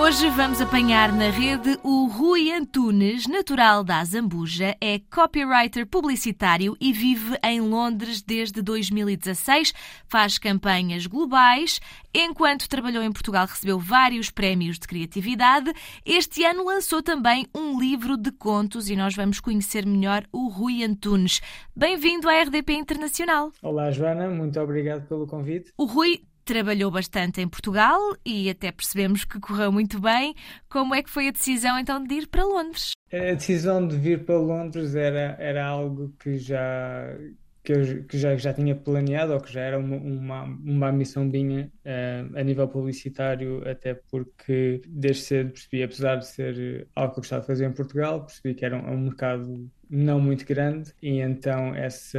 Hoje vamos apanhar na rede o Rui Antunes, natural da Zambuja, é copywriter publicitário e vive em Londres desde 2016, faz campanhas globais. Enquanto trabalhou em Portugal, recebeu vários prémios de criatividade. Este ano lançou também um livro de contos e nós vamos conhecer melhor o Rui Antunes. Bem-vindo à RDP Internacional. Olá, Joana, muito obrigado pelo convite. O Rui trabalhou bastante em Portugal e até percebemos que correu muito bem. Como é que foi a decisão então de ir para Londres? A decisão de vir para Londres era, era algo que já, que eu que já, já tinha planeado ou que já era uma, uma, uma ambição minha eh, a nível publicitário, até porque desde cedo percebi, apesar de ser algo que eu gostava de fazer em Portugal, percebi que era um, um mercado não muito grande e então essa,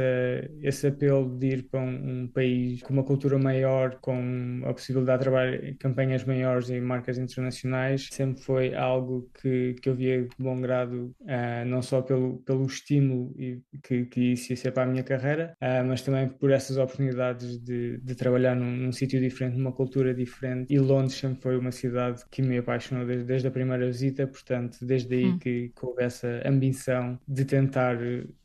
esse apelo de ir para um, um, país com uma cultura maior, com a possibilidade de trabalhar em campanhas maiores em marcas internacionais, sempre foi algo que, que eu via de bom grado, uh, não só pelo, pelo estímulo e que, que isso ia ser para a minha carreira, uh, mas também por essas oportunidades de, de trabalhar num, num sítio diferente, numa cultura diferente. E Londres sempre foi uma cidade que me apaixonou desde, desde a primeira visita, portanto, desde aí hum. que, que houve essa ambição de tentar tentar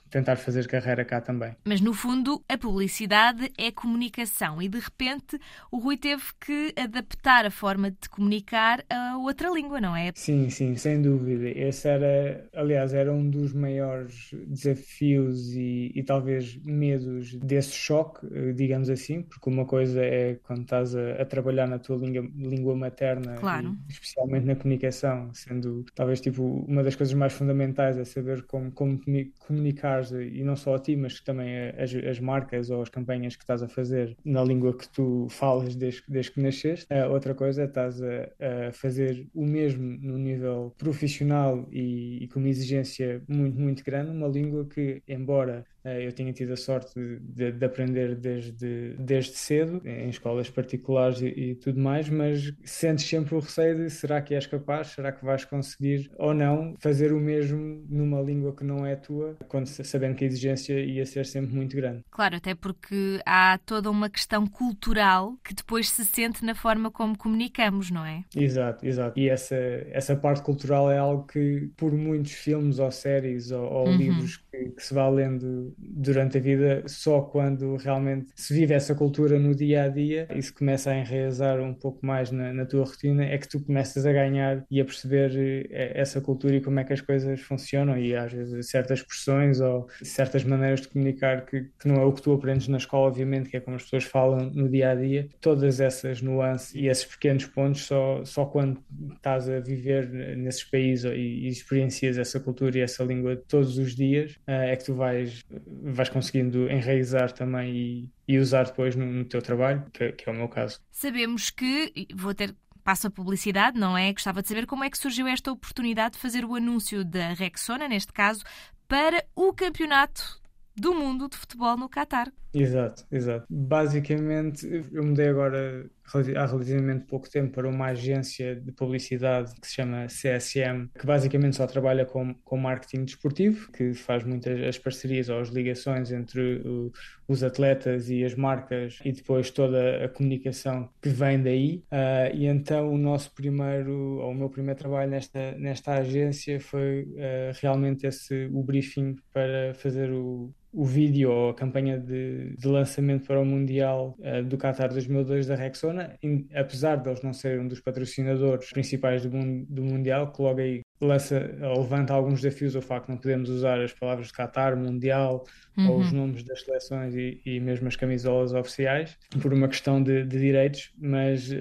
tentar fazer carreira cá também. Mas no fundo, a publicidade é comunicação e de repente o Rui teve que adaptar a forma de comunicar a outra língua, não é? Sim, sim, sem dúvida. Esse era, aliás, era um dos maiores desafios e, e talvez medos desse choque, eh, digamos assim, porque uma coisa é quando estás a, a trabalhar na tua língua, língua materna, claro. e, especialmente na comunicação, sendo talvez tipo uma das coisas mais fundamentais é saber como, como comunicar e não só a ti, mas também as, as, marcas ou as campanhas que estás a fazer na língua que tu falas desde, desde que nasceste. Uh, outra coisa é estás a, a, fazer o mesmo no nível profissional e, e com uma exigência muito, muito grande, uma língua que, embora eh, eu tinha tido a sorte de, de, aprender desde, desde cedo, em escolas particulares e, e, tudo mais, mas sentes sempre o receio de será que és capaz, será que vais conseguir ou não fazer o mesmo numa língua que não é tua, quando, sabendo que a exigência ia ser sempre muito grande. Claro, até porque há toda uma questão cultural que depois se sente na forma como comunicamos, não é? Exato, exato. E essa, essa parte cultural é algo que, por muitos filmes ou séries ou, ou uhum. livros que, se vá lendo durante a vida, só quando realmente se vive essa cultura no dia a dia e se começa a enraizar um pouco mais na, na tua rotina, é que tu começas a ganhar e a perceber eh, essa cultura e como é que as coisas funcionam e às vezes certas expressões ou certas maneiras de comunicar que, que não é o que tu aprendes na escola, obviamente, que é como as pessoas falam no dia a dia. Todas essas nuances e esses pequenos pontos, só, só quando estás a viver nesses países e, e experiencias essa cultura e essa língua todos os dias, é que tu vais vais conseguindo enraizar também e, e usar depois no, no teu trabalho, que, que, é o meu caso. Sabemos que, vou ter. Passo a publicidade, não é? Gostava de saber como é que surgiu esta oportunidade de fazer o anúncio da Rexona, neste caso, para o campeonato do mundo de futebol no Qatar. Exato, exato. Basicamente, eu mudei agora há relativamente pouco tempo para uma agência de publicidade que se chama CSM, que basicamente só trabalha com, com marketing desportivo, que faz muitas as parcerias ou as ligações entre o, os atletas e as marcas e depois toda a comunicação que vem daí. Uh, e então o nosso primeiro, ou o meu primeiro trabalho nesta, nesta agência foi uh, realmente esse, o briefing para fazer o, o vídeo ou a campanha de, de lançamento para o Mundial uh, do Qatar 2002 da Rexona, in, apesar de eles não serem um dos patrocinadores principais do, do Mundial, que logo aí lança, levanta alguns desafios ao facto de não podemos usar as palavras de Qatar, Mundial, uhum. ou os nomes das seleções e, e, mesmo as camisolas oficiais, por uma questão de, de direitos, mas uh,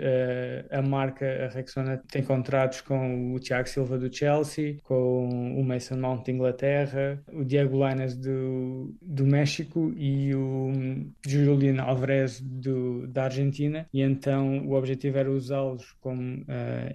a marca, a Rexona, tem contratos com o Thiago Silva do Chelsea, com o Mason Mount de Inglaterra, o Diego Lainez do, do México e o Julian Alvarez do, da Argentina, e então o objetivo era usá-los como uh,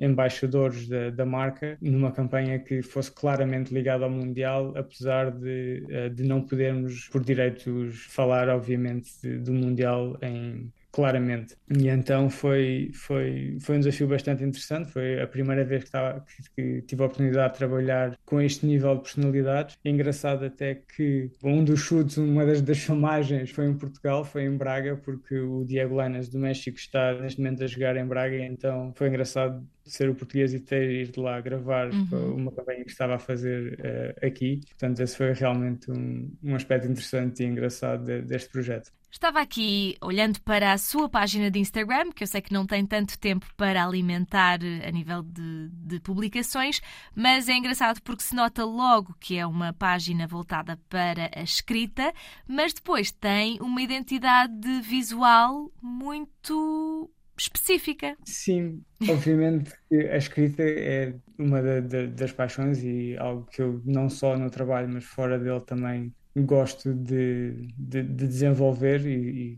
embaixadores da, da marca numa campanha campanha que fosse claramente ligada ao Mundial, apesar de, eh, de não podermos, por direitos, falar, obviamente, do Mundial em claramente. E então foi, foi, foi um desafio bastante interessante. Foi a primeira vez que, estava, que, que tive a oportunidade de trabalhar com este nível de personalidades. É engraçado até que um dos chutes, uma das, das filmagens foi em Portugal, foi em Braga, porque o Diego Lanas do México está neste momento a jogar em Braga, então foi engraçado ser o português e ter ir de lá gravar uhum. uma campanha que estava a fazer uh, aqui. Portanto, esse foi realmente um, um aspecto interessante e engraçado de, deste projeto. Estava aqui olhando para a sua página de Instagram, que eu sei que não tem tanto tempo para alimentar eh, a nível de, de, publicações, mas é engraçado porque se nota logo que é uma página voltada para a escrita, mas depois tem uma identidade visual muito específica. Sim, obviamente a escrita é uma da, da, das paixões e algo que eu não só no trabalho, mas fora dele também gosto de, de, de desenvolver e, e,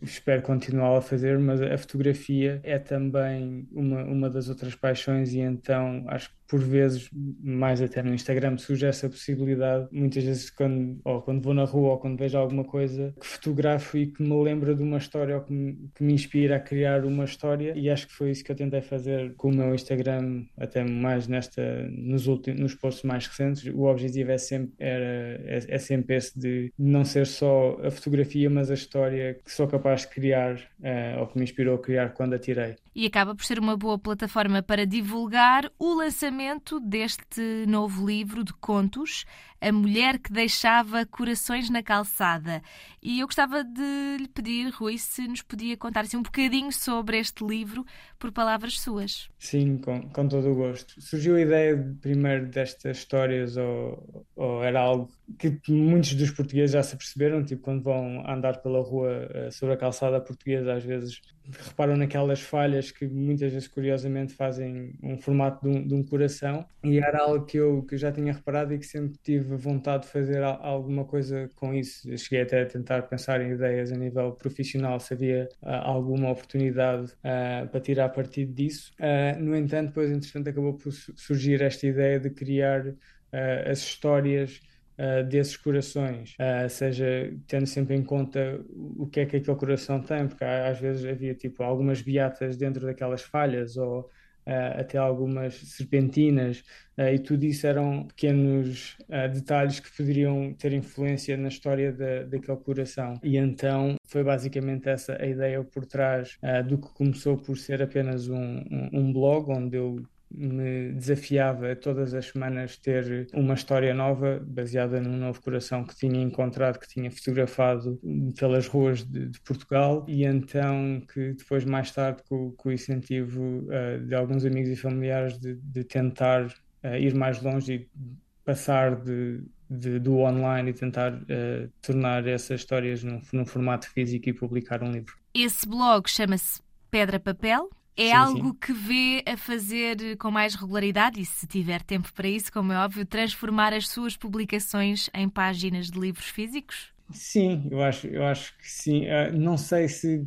espero continuar a fazer, mas a fotografia é também uma, uma das outras paixões e então acho que por vezes, mais até no Instagram, surge essa possibilidade, muitas vezes quando, ou quando vou na rua ou quando vejo alguma coisa que fotografo e que me lembra de uma história ou que me, que me inspira a criar uma história e acho que foi isso que eu tentei fazer com o meu Instagram, até mais nesta, nos últimos, nos posts mais recentes, o objetivo é sempre, era, é, é sempre esse de não ser só a fotografia, mas a história que sou capaz de criar uh, ou que me inspirou a criar quando a tirei. E acaba por ser uma boa plataforma para divulgar o lançamento deste novo livro de contos, A Mulher que Deixava Corações na Calçada. E eu gostava de lhe pedir, Rui, se nos podia contar assim, um bocadinho sobre este livro por palavras suas. Sim, com, com todo o gosto. Surgiu a ideia primeiro destas histórias, ou, ou era algo que muitos dos portugueses já se perceberam, tipo quando vão andar pela rua eh, sobre a calçada portuguesa, às vezes reparam naquelas falhas que muitas vezes curiosamente fazem um formato de um, de um coração e era algo que eu, que eu já tinha reparado e que sempre tive vontade de fazer alguma coisa com isso. Eu cheguei até a tentar pensar em ideias a nível profissional, se havia uh, alguma oportunidade uh, para tirar partido disso. Uh, no entanto, depois, entretanto, acabou por surgir esta ideia de criar as histórias uh, desses corações, uh, seja tendo sempre em conta o que é que aquele coração tem, porque às vezes havia tipo algumas beatas dentro daquelas falhas ou Uh, até algumas serpentinas, uh, e tudo isso eram pequenos uh, detalhes que poderiam ter influência na história de, daquele coração. E então foi basicamente essa a ideia por trás do que começou por ser apenas um, um, um blog onde eu me desafiava todas as semanas ter uma história nova baseada num novo coração que tinha encontrado, que tinha fotografado pelas ruas de, de Portugal e então que depois mais tarde com, com o incentivo uh, de alguns amigos e familiares de, de tentar uh, ir mais longe e passar de, de, do online e tentar uh, tornar essas histórias num, num formato físico e publicar um livro. Esse blog chama-se Pedra Papel é sim, algo sim. que vê a fazer com mais regularidade e, se tiver tempo para isso, como é óbvio, transformar as suas publicações em páginas de livros físicos? Sim, eu acho, eu acho que sim. Uh, não sei se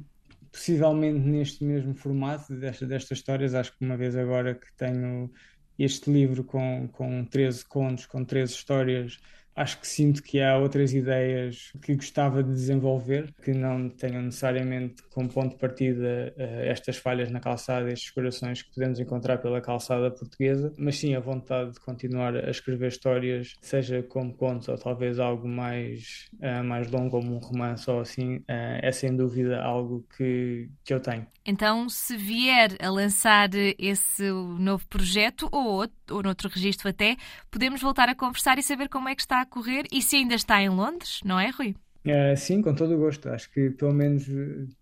possivelmente neste mesmo formato desta, destas histórias, acho que uma vez agora que tenho este livro com, com 13 contos, com 13 histórias Acho que sinto que há outras ideias que gostava de desenvolver, que não tenham necessariamente como ponto de partida uh, estas falhas na calçada, estes corações que podemos encontrar pela calçada portuguesa, mas sim a vontade de continuar a escrever histórias, seja como contos ou talvez algo mais, uh, mais longo, como um romance ou assim, uh, é sem dúvida algo que, que eu tenho. Então, se vier a lançar esse novo projeto ou outro, ou noutro registro até, podemos voltar a conversar e saber como é que está a correr e se ainda está em Londres, não é, Rui? Uh, sim, com todo o gosto. Acho que pelo menos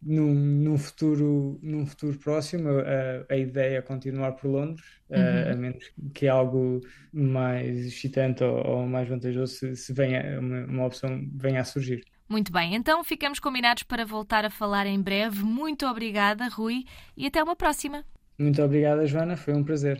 num, num futuro, num futuro próximo a, a ideia é continuar por Londres, uhum. uh, a menos que algo mais excitante ou, ou mais vantajoso se, se venha, uma, uma opção venha a surgir. Muito bem, então ficamos combinados para voltar a falar em breve. Muito obrigada, Rui, e até uma próxima. Muito obrigada, Joana, foi um prazer.